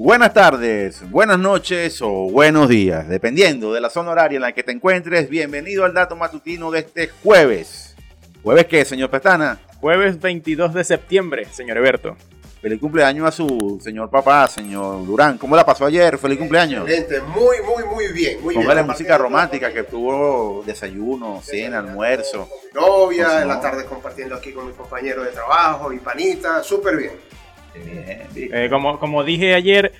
Buenas tardes, buenas noches o buenos días, dependiendo de la zona horaria en la que te encuentres. Bienvenido al dato matutino de este jueves. ¿Jueves qué, señor Pestana? Jueves 22 de septiembre, señor Eberto. Feliz cumpleaños a su señor papá, señor Durán. ¿Cómo la pasó ayer? Feliz cumpleaños. Excelente, muy, muy, muy bien. Muy Póngale bien. música romántica que tuvo desayuno, cena, almuerzo. Novia, en la tarde compartiendo aquí con mis compañeros de trabajo, mi panita, súper bien. Bien, bien. Eh, como, como dije ayer,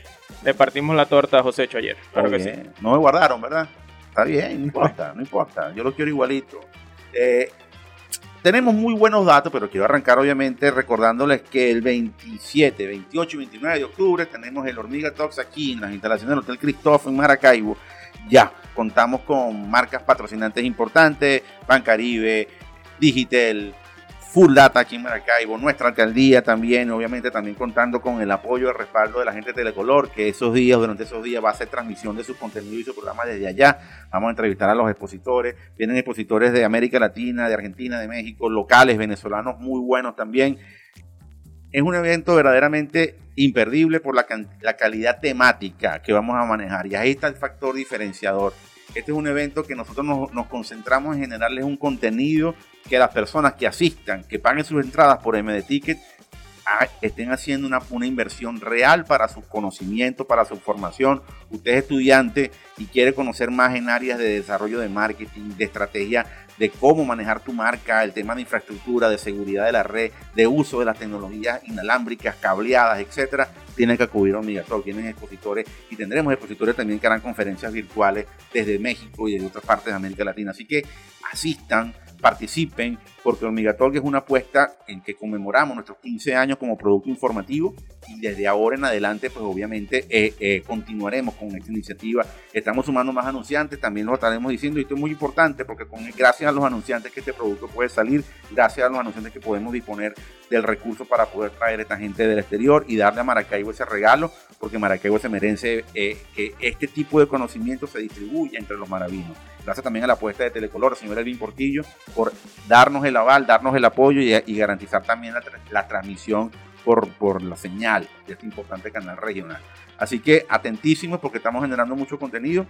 le partimos la torta a ayer. Claro que sí. Bien. No me guardaron, ¿verdad? Está bien, no importa, no importa. Yo lo quiero igualito. Eh, tenemos muy buenos datos, pero quiero arrancar obviamente recordándoles que el 27, 28 y 29 de octubre tenemos el Hormiga Talks aquí en las instalaciones del Hotel Christoph en Maracaibo. Ya contamos con marcas patrocinantes importantes, Bancaribe, Digitel, Full Data aquí en Maracaibo, nuestra alcaldía también, obviamente también contando con el apoyo y el respaldo de la gente de Telecolor, que esos días, durante esos días va a hacer transmisión de su contenido y su programa desde allá. Vamos a entrevistar a los expositores, vienen expositores de América Latina, de Argentina, de México, locales, venezolanos muy buenos también. Es un evento verdaderamente imperdible por la, calidad temática que vamos a manejar y ahí está el factor diferenciador. Este es un evento que nosotros nos, nos concentramos en generarles un contenido que las personas que asistan, que paguen sus entradas por MD Ticket, estén haciendo una, una inversión real para su conocimiento, para su formación. Usted es estudiante y quiere conocer más en áreas de desarrollo de marketing, de estrategia, de cómo manejar tu marca, el tema de infraestructura, de seguridad de la red, de uso de las tecnologías inalámbricas, cableadas, etcétera, tienen que acudir a Omigatalk. Tienen expositores y tendremos expositores también que harán conferencias virtuales desde México y desde otras partes de América Latina. Así que asistan, participen, porque Omigatalk es una apuesta en que conmemoramos nuestros 15 años como producto informativo y desde ahora en adelante, pues obviamente eh, eh, continuaremos con esta iniciativa. Estamos sumando más anunciantes, también lo estaremos diciendo y esto es muy importante porque con, gracias a los anunciantes que este producto puede salir, gracias a los anunciantes que podemos disponer del recurso para poder traer a esta gente del exterior y darle a Maracaibo ese regalo, porque Maracaibo se merece eh, que este tipo de conocimiento se distribuya entre los maravinos. Gracias también a la apuesta de Telecolor, señor Elvin Portillo, por darnos el darnos el apoyo y, y garantizar también la, la transmisión por, por la señal de este importante canal regional. Así que atentísimos porque estamos generando mucho contenido,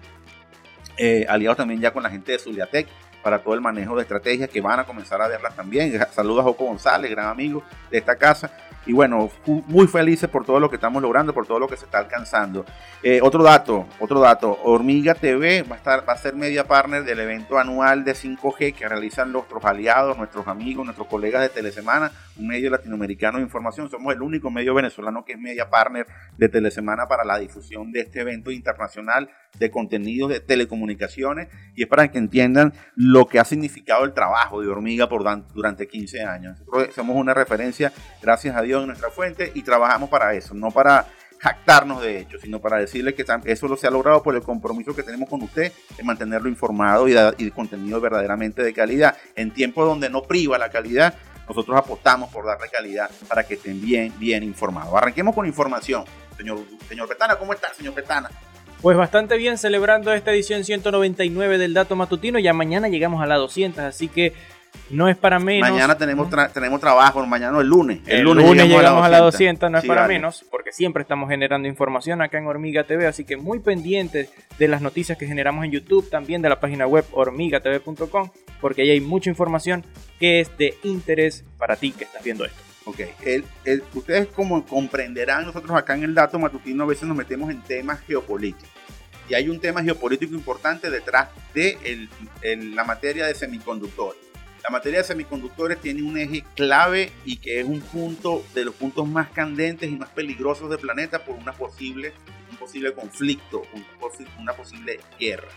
eh, aliados también ya con la gente de Zuliatec para todo el manejo de estrategias que van a comenzar a verlas también. Saludos a Joco González, gran amigo de esta casa. Y bueno, muy felices por todo lo que estamos logrando, por todo lo que se está alcanzando. Eh, otro dato, otro dato, Hormiga TV va a, estar, va a ser media partner del evento anual de 5G que realizan nuestros aliados, nuestros amigos, nuestros colegas de Telesemana, un medio latinoamericano de información. Somos el único medio venezolano que es media partner de Telesemana para la difusión de este evento internacional de contenidos de telecomunicaciones y es para que entiendan lo que ha significado el trabajo de Hormiga por durante 15 años. Nosotros somos una referencia, gracias a Dios, en nuestra fuente y trabajamos para eso, no para jactarnos de hecho, sino para decirle que eso lo se ha logrado por el compromiso que tenemos con usted de mantenerlo informado y de contenido verdaderamente de calidad. En tiempos donde no priva la calidad, nosotros apostamos por darle calidad para que estén bien, bien informados. Arranquemos con información. Señor, señor Petana, ¿cómo está, señor Petana? Pues bastante bien celebrando esta edición 199 del Dato Matutino. Ya mañana llegamos a la 200, así que no es para menos. Mañana tenemos, tra- tenemos trabajo, mañana no, el lunes. El, lunes, llegamos, a la 200, no es Sí, para vale. menos, porque siempre estamos generando información acá en Hormiga TV, así que muy pendientes de las noticias que generamos en YouTube, también de la página web hormigatv.com, porque ahí hay mucha información que es de interés para ti que estás viendo esto. Ok, el- el- ustedes como comprenderán, nosotros acá en el dato matutino a veces nos metemos en temas geopolíticos. Y hay un tema geopolítico importante detrás de el- el- la materia de semiconductores. La materia de semiconductores tiene un eje clave y que es un punto de los puntos más candentes y más peligrosos del planeta por una posible, un posible conflicto, una posible guerra.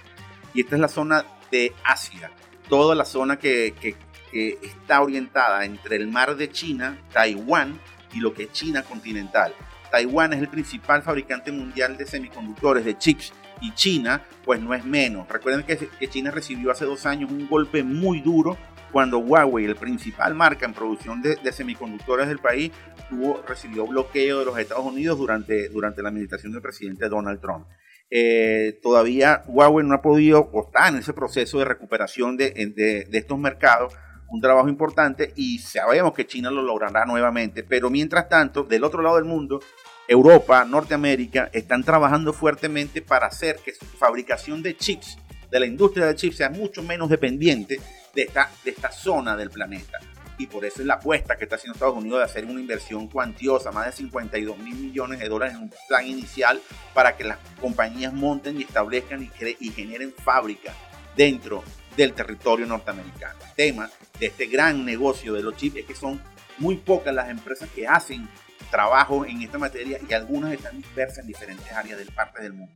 Y esta es la zona de Asia, toda la zona que, que- que está orientada entre el mar de China, Taiwán y lo que es China continental. Taiwán es el principal fabricante mundial de semiconductores, de chips, y China, pues no es menos. Recuerden que China recibió hace dos años un golpe muy duro cuando Huawei, el principal marca en producción de, semiconductores del país, tuvo, recibió bloqueo de los Estados Unidos durante, durante la administración del presidente Donald Trump. Eh, todavía Huawei no ha podido, o está en ese proceso de recuperación de, de, de estos mercados, un trabajo importante y sabemos que China lo logrará nuevamente, pero mientras tanto, del otro lado del mundo, Europa, Norteamérica, están trabajando fuertemente para hacer que su fabricación de chips, de la industria de chips, sea mucho menos dependiente de esta, de esta zona del planeta. Y por eso es la apuesta que está haciendo Estados Unidos de hacer una inversión cuantiosa, más de 52 mil millones de dólares en un plan inicial para que las compañías monten y establezcan y, y generen fábricas dentro del territorio norteamericano. El tema de este gran negocio de los chips es que son muy pocas las empresas que hacen trabajo en esta materia y algunas están dispersas en diferentes áreas del parte del mundo.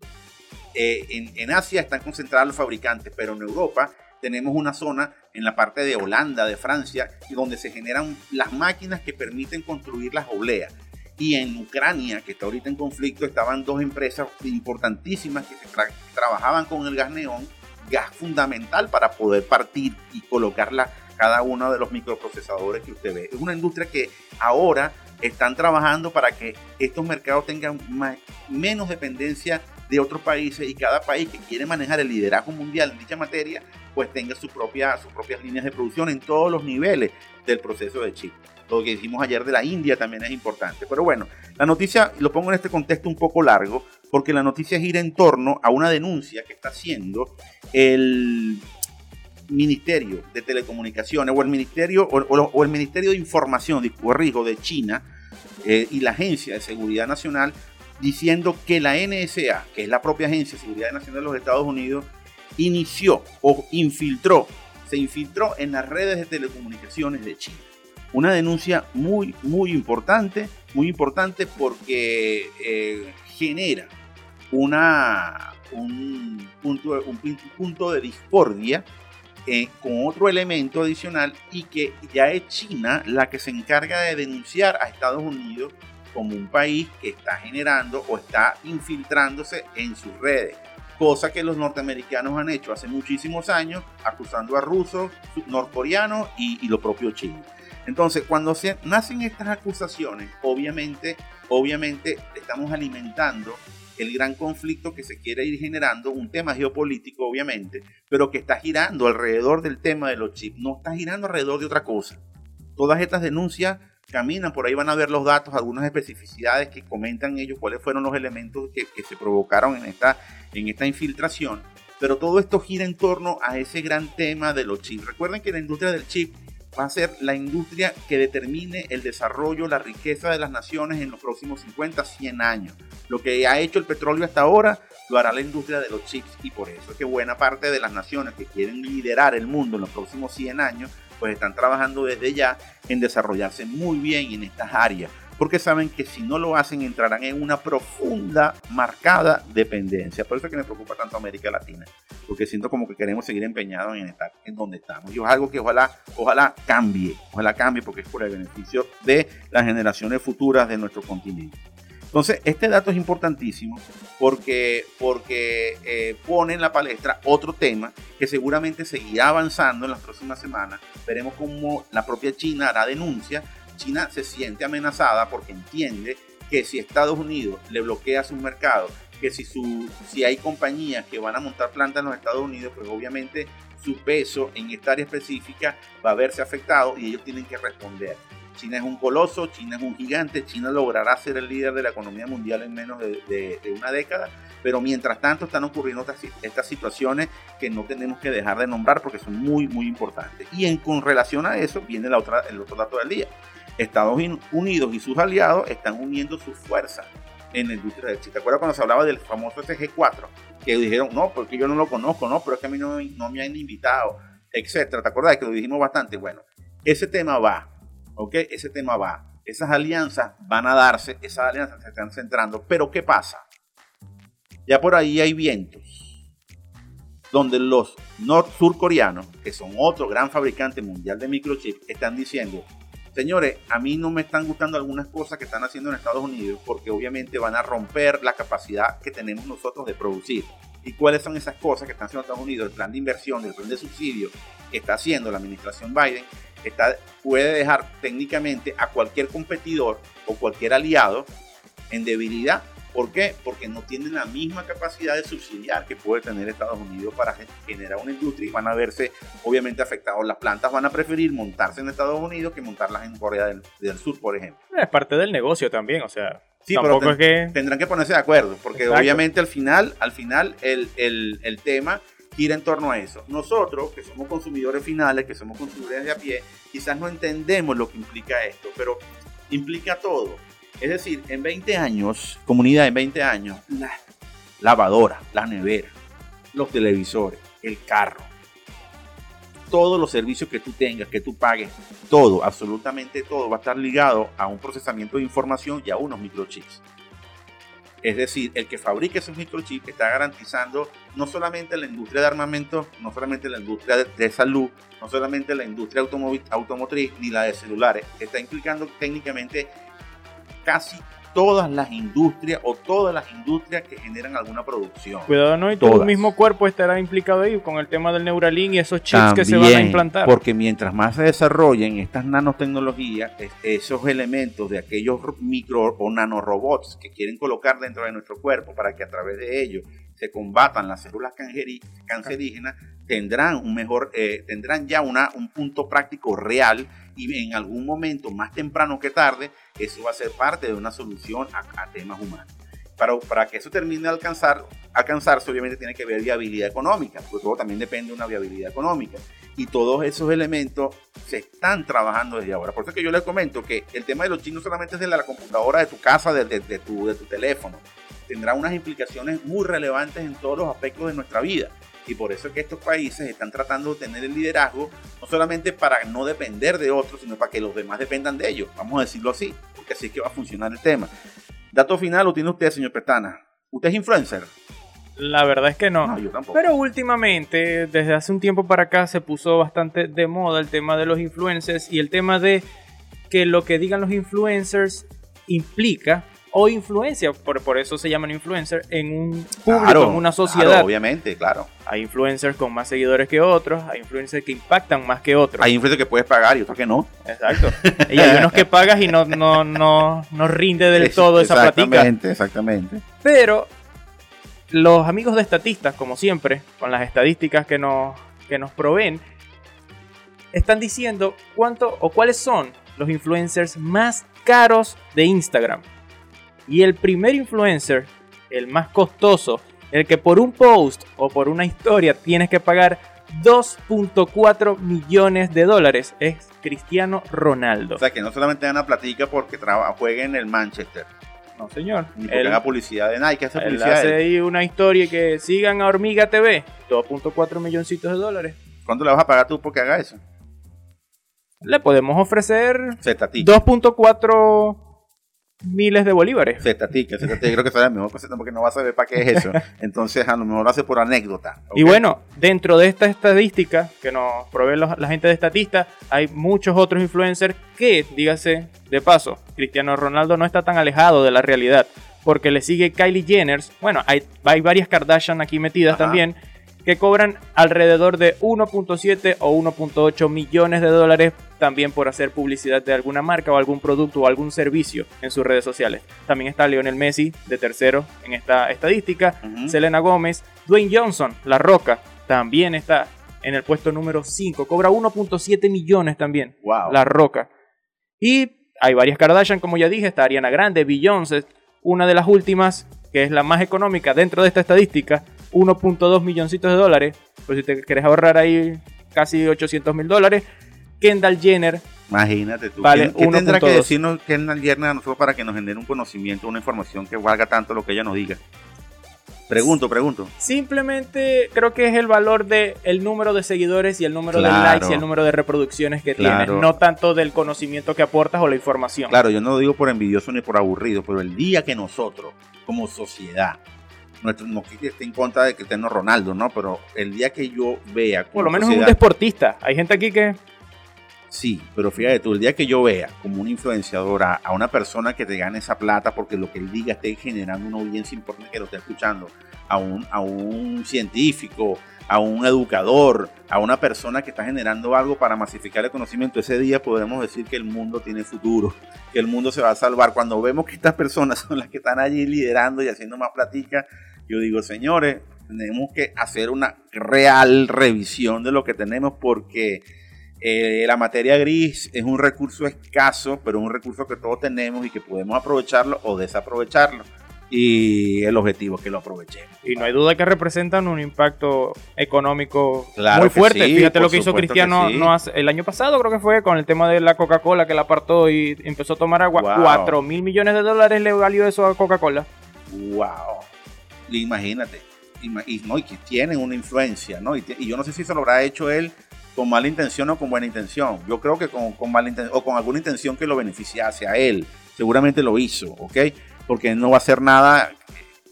Eh, en, Asia están concentrados los fabricantes, pero en Europa tenemos una zona en la parte de Holanda, de Francia, donde se generan las máquinas que permiten construir las obleas. Y en Ucrania, que está ahorita en conflicto, estaban dos empresas importantísimas que trabajaban con el gas neón, gas fundamental para poder partir y colocarla cada uno de los microprocesadores que usted ve. Es una industria que ahora están trabajando para que estos mercados tengan menos dependencia de otros países y cada país que quiere manejar el liderazgo mundial en dicha materia, pues tenga sus propias líneas de producción en todos los niveles del proceso de chip. Lo que hicimos ayer de la India también es importante. Pero bueno, la noticia lo pongo en este contexto un poco largo, porque la noticia gira en torno a una denuncia que está haciendo el Ministerio de Telecomunicaciones o el Ministerio, o, el Ministerio de Información, corrijo, de China eh, y la Agencia de Seguridad Nacional diciendo que la NSA, que es la propia Agencia de Seguridad Nacional de los Estados Unidos, inició o infiltró, se infiltró en las redes de telecomunicaciones de China. Una denuncia muy, muy importante, muy importante porque eh, genera una, un, punto, un punto de discordia eh, con otro elemento adicional y que ya es China la que se encarga de denunciar a Estados Unidos como un país que está generando o está infiltrándose en sus redes, cosa que los norteamericanos han hecho hace muchísimos años, acusando a rusos, norcoreanos y, y lo propio chino. Entonces, cuando se nacen estas acusaciones, obviamente, obviamente estamos alimentando el gran conflicto que se quiere ir generando, un tema geopolítico obviamente, pero que está girando alrededor del tema de los chips, no está girando alrededor de otra cosa. Todas estas denuncias caminan, por ahí van a ver los datos, algunas especificidades que comentan ellos, cuáles fueron los elementos que, se provocaron en esta, en esta infiltración, pero todo esto gira en torno a ese gran tema de los chips. Recuerden que la industria del chip va a ser la industria que determine el desarrollo, la riqueza de las naciones en los próximos 50, 100 años. Lo que ha hecho el petróleo hasta ahora lo hará la industria de los chips y por eso es que buena parte de las naciones que quieren liderar el mundo en los próximos 100 años, pues están trabajando desde ya en desarrollarse muy bien en estas áreas porque saben que si no lo hacen entrarán en una profunda, marcada dependencia. Por eso es que me preocupa tanto América Latina, porque siento como que queremos seguir empeñados en estar en donde estamos. Y es algo que ojalá, ojalá cambie, ojalá cambie porque es por el beneficio de las generaciones futuras de nuestro continente. Entonces, este dato es importantísimo porque, porque eh, pone en la palestra otro tema que seguramente seguirá avanzando en las próximas semanas. Veremos cómo la propia China hará denuncia China se siente amenazada porque entiende que si Estados Unidos le bloquea su mercado, que si, su, si hay compañías que van a montar plantas en los Estados Unidos, pues obviamente su peso en esta área específica va a verse afectado y ellos tienen que responder. China es un coloso, China es un gigante, China logrará ser el líder de la economía mundial en menos de, una década, pero mientras tanto están ocurriendo estas, situaciones que no tenemos que dejar de nombrar porque son muy, muy importantes. Y en, con relación a eso viene la otra, el otro dato del día. Estados Unidos y sus aliados están uniendo sus fuerzas en la industria del chip. ¿Te acuerdas cuando se hablaba del famoso SG4? Que dijeron, no, porque yo no lo conozco, no, pero es que a mí no, no me han invitado, etcétera. ¿Te acuerdas que lo dijimos bastante? Bueno, ese tema va, ¿ok? Ese tema va. Esas alianzas van a darse, esas alianzas se están centrando, pero ¿qué pasa? Ya por ahí hay vientos donde los surcoreanos, que son otro gran fabricante mundial de microchips, están diciendo, Señores, a mí no me están gustando algunas cosas que están haciendo en Estados Unidos porque obviamente van a romper la capacidad que tenemos nosotros de producir. ¿Y cuáles son esas cosas que están haciendo Estados Unidos? El plan de inversión, el plan de subsidio que está haciendo la administración Biden está, puede dejar técnicamente a cualquier competidor o cualquier aliado en debilidad ¿Por qué? Porque no tienen la misma capacidad de subsidiar que puede tener Estados Unidos para generar una industria y van a verse obviamente afectados. Las plantas van a preferir montarse en Estados Unidos que montarlas en Corea del, Sur, por ejemplo. Es parte del negocio también, o sea, Sí, Tampoco pero es que... tendrán que ponerse de acuerdo, porque Exacto. obviamente al final, al final el, el- el tema gira en torno a eso. Nosotros, que somos consumidores finales, que somos consumidores de a pie, quizás no entendemos lo que implica esto, pero implica todo. Es decir, en 20 años, comunidad en 20 años, la lavadora, la nevera, los televisores, el carro, todos los servicios que tú tengas, que tú pagues, todo, absolutamente todo, va a estar ligado a un procesamiento de información y a unos microchips. Es decir, el que fabrique esos microchips está garantizando no solamente la industria de armamento, no solamente la industria de, salud, no solamente la industria automotriz ni la de celulares, está implicando técnicamente casi todas las industrias o todas las industrias que generan alguna producción. Cuidado, ¿no? Y tu mismo cuerpo estará implicado ahí con el tema del Neuralink y esos chips que se van a implantar. Porque mientras más se desarrollen estas nanotecnologías, es- esos elementos de aquellos ro- micro o nanorobots que quieren colocar dentro de nuestro cuerpo para que a través de ellos se combatan las células cancerígenas, tendrán un mejor, eh, tendrán ya una, un punto práctico real y en algún momento más temprano que tarde, eso va a ser parte de una solución a, a temas humanos. Para, para que eso termine de alcanzar, alcanzarse, obviamente tiene que haber viabilidad económica, porque todo también depende de una viabilidad económica. Y todos esos elementos se están trabajando desde ahora. Por eso es que yo les comento que el tema de los chinos solamente es de la computadora de tu casa, de, de- de tu, de tu teléfono. Tendrá unas implicaciones muy relevantes en todos los aspectos de nuestra vida. Y por eso es que estos países están tratando de tener el liderazgo, no solamente para no depender de otros, sino para que los demás dependan de ellos. Vamos a decirlo así, porque así es que va a funcionar el tema. Dato final lo tiene usted, señor Pestana. ¿Usted es influencer? La verdad es que no. No, yo tampoco. Pero últimamente, desde hace un tiempo para acá, se puso bastante de moda el tema de los influencers y el tema de que lo que digan los influencers implica o influencia, por, por eso se llaman influencers, en un público, Claro, en una claro, sociedad. obviamente, claro. hay influencers con más seguidores que otros, hay influencers que impactan más que otros. Hay influencers que puedes pagar y otros que no. Exacto. Y hay unos que pagas y no, no, no, no rinde del Es- todo esa platica. Exactamente, exactamente. Pero los amigos de estatistas, como siempre, con las estadísticas que nos, que nos proveen, están diciendo cuánto o cuáles son los influencers más caros de Instagram. Y el primer influencer, el más costoso, el que por un post o por una historia tienes que pagar 2.4 millones de dólares, es Cristiano Ronaldo. O sea, que no solamente gana platica porque juegue en el Manchester, No, señor. ni porque Él- haga publicidad de Nike, hace Él publicidad. hace de él. ahí una historia que sigan a Hormiga TV, 2.4 milloncitos de dólares. ¿Cuánto le vas a pagar tú porque haga eso? Le podemos ofrecer Zetatica. 2.4 miles de bolívares. Zetatica, Zetatica. Creo que será mejor que Zetatica porque no va a saber para qué es eso. Entonces, a lo mejor lo hace por anécdota. Y ¿ok? bueno, dentro de esta estadística que nos provee los- la gente de Estatista, hay muchos otros influencers que, dígase de paso, Cristiano Ronaldo no está tan alejado de la realidad, porque le sigue Kylie Jenner, bueno, hay, hay varias Kardashian aquí metidas Ajá. también, que cobran alrededor de 1.7 o 1.8 millones de dólares también por hacer publicidad de alguna marca o algún producto o algún servicio en sus redes sociales. También está Lionel Messi de tercero en esta estadística. Selena Gómez, Dwayne Johnson, La Roca, también está en el puesto número 5, cobra 1.7 millones también, Wow. La Roca. Y hay varias Kardashian, como ya dije, está Ariana Grande, Beyoncé, una de las últimas, que es la más económica dentro de esta estadística, 1.2 milloncitos de dólares, pues si te quieres ahorrar ahí casi 800 mil dólares, Kendall Jenner, Imagínate tú. Vale, ¿Qué, qué tendrá que 1.2? decirnos Kendall Jenner a nosotros para que nos genere un conocimiento, una información que valga tanto lo que ella nos diga? Pregunto, pregunto. Simplemente creo que es el valor de el número de seguidores y el número de likes y el número de reproducciones que Claro. tienes, no tanto del conocimiento que aportas o la información. Claro, yo no lo digo por envidioso ni por aburrido, pero el día que nosotros, como sociedad, nuestro, no que esté en contra de Cristiano Ronaldo, ¿no? Pero el día que yo vea. Por lo menos es un deportista. Hay gente aquí que Sí, pero fíjate tú, el día que yo vea como una influenciadora a una persona que te gane esa plata porque lo que él diga esté generando una audiencia importante que lo esté escuchando, a un, a un científico, a un educador, a una persona que está generando algo para masificar el conocimiento, ese día podemos decir que el mundo tiene futuro, que el mundo se va a salvar. Cuando vemos que estas personas son las que están allí liderando y haciendo más platica, yo digo, señores, tenemos que hacer una real revisión de lo que tenemos porque Eh, la materia gris es un recurso escaso, pero es un recurso que todos tenemos y que podemos aprovecharlo o desaprovecharlo. Y el objetivo es que lo aprovechemos. Y no hay duda que representan un impacto económico Claro muy fuerte. sí, Fíjate lo que hizo que Cristiano sí. no hace- el año pasado, creo que fue, con el tema de la Coca-Cola que la apartó y empezó a tomar agua. Wow. 4 mil millones de dólares le valió eso a Coca-Cola. Wow. Imagínate. Ima- Y, no, y que tienen una influencia, ¿no? Y, y yo no sé si se lo habrá hecho él con mala intención o con buena intención. Yo creo que con, con mala intención o con alguna intención que lo beneficiase a él. Seguramente lo hizo, ¿ok? Porque él no va a hacer nada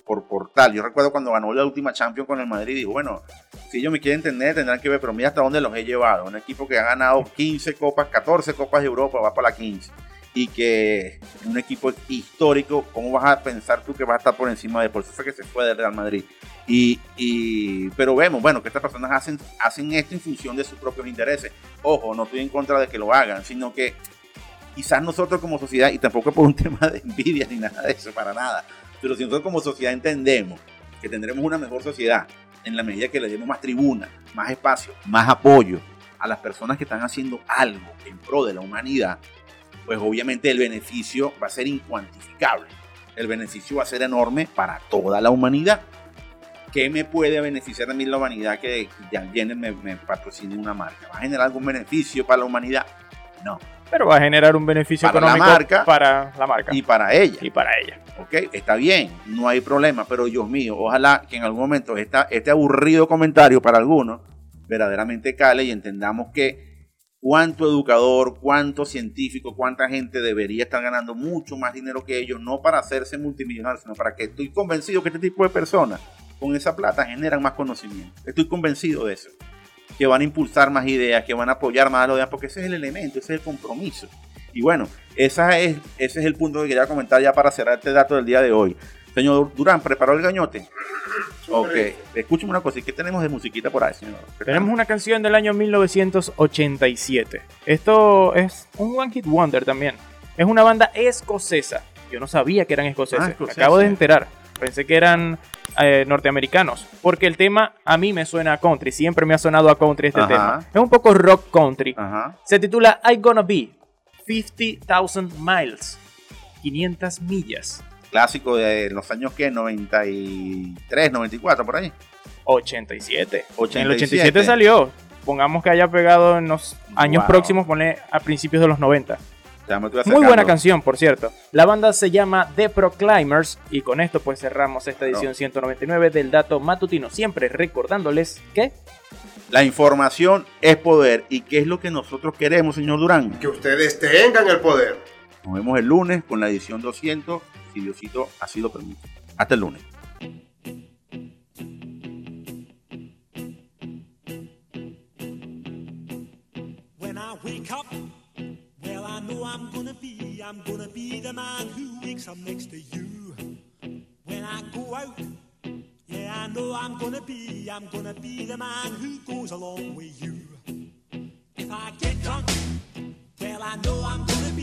por, por tal. Yo recuerdo cuando ganó la última Champions con el Madrid, dijo, bueno, si ellos me quieren entender, tendrán que ver, pero mira hasta dónde los he llevado. Un equipo que ha ganado 15 copas, 14 copas de Europa, va para la 15. Y que un equipo histórico, ¿cómo vas a pensar tú que vas a estar por encima de? Por eso fue que se fue del Real Madrid. Y, y- pero vemos, bueno, que estas personas hacen, hacen esto en función de sus propios intereses. Ojo, no estoy en contra de que lo hagan, sino que quizás nosotros como sociedad, y tampoco por un tema de envidia ni nada de eso, para nada, pero si nosotros como sociedad entendemos que tendremos una mejor sociedad en la medida que le demos más tribuna, más espacio, más apoyo a las personas que están haciendo algo en pro de la humanidad, pues obviamente el beneficio va a ser incuantificable. El beneficio va a ser enorme para toda la humanidad. ¿Qué me puede beneficiar a mí la humanidad que viene me, me patrocine una marca? ¿Va a generar algún beneficio para la humanidad? No. Pero va a generar un beneficio Para la económico marca. para la marca Y para ella. y para ella. ¿ok? Está bien, no hay problema, pero Dios mío, ojalá que en algún momento esta, este aburrido comentario para algunos verdaderamente cale y entendamos que cuánto educador, cuánto científico, cuánta gente debería estar ganando mucho más dinero que ellos, no para hacerse multimillonarios, sino para que estoy convencido que este tipo de personas con esa plata generan más conocimiento. Estoy convencido de eso. Que van a impulsar más ideas, que van a apoyar más a los demás, porque ese es el elemento, ese es el compromiso. Y bueno, esa es, ese es el punto que quería comentar ya para cerrar este dato del día de hoy. Señor Durán, ¿preparó el gañote? Ok, escúchame una cosa, ¿y qué tenemos de musiquita por ahí, señor? Tenemos una canción del año 1987. Esto es un One Hit Wonder también. Es una banda escocesa. Yo no sabía que eran escoceses. Ah, escoceses. acabo de enterar. Pensé que eran eh, norteamericanos. Porque el tema a mí me suena a country. Siempre me ha sonado a country este Ajá. tema. Es un poco rock country. Ajá. Se titula I Gonna Be 50,000 Miles. 500 millas. Clásico de los años que 93, 94, por ahí. 87. En el 87. 87 salió. Pongamos que haya pegado en los años Wow. próximos, ponle a principios de los 90. Ya me estoy Muy buena canción, por cierto. La banda se llama The Proclaimers y con esto pues cerramos esta edición 199 del dato matutino. Siempre recordándoles que La información es poder. ¿Y qué es lo que nosotros queremos, señor Durán? Que ustedes tengan el poder. Nos vemos el lunes con la edición 200, When I wake up, well, I know I'm gonna be, I'm gonna be the man who wakes up next to you. When I go out, yeah, I know I'm gonna be, I'm gonna be the man who goes along with you. If I get drunk, well, I know I'm gonna be,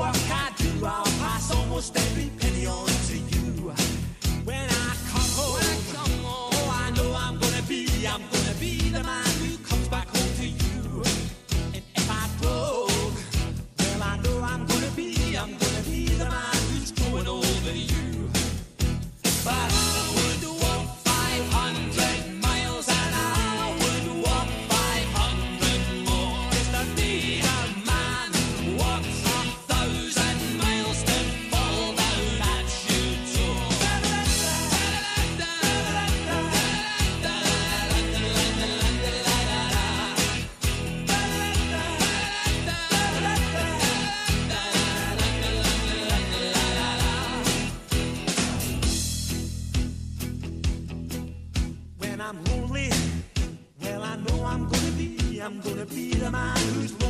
I do, I'll pass almost every the man who's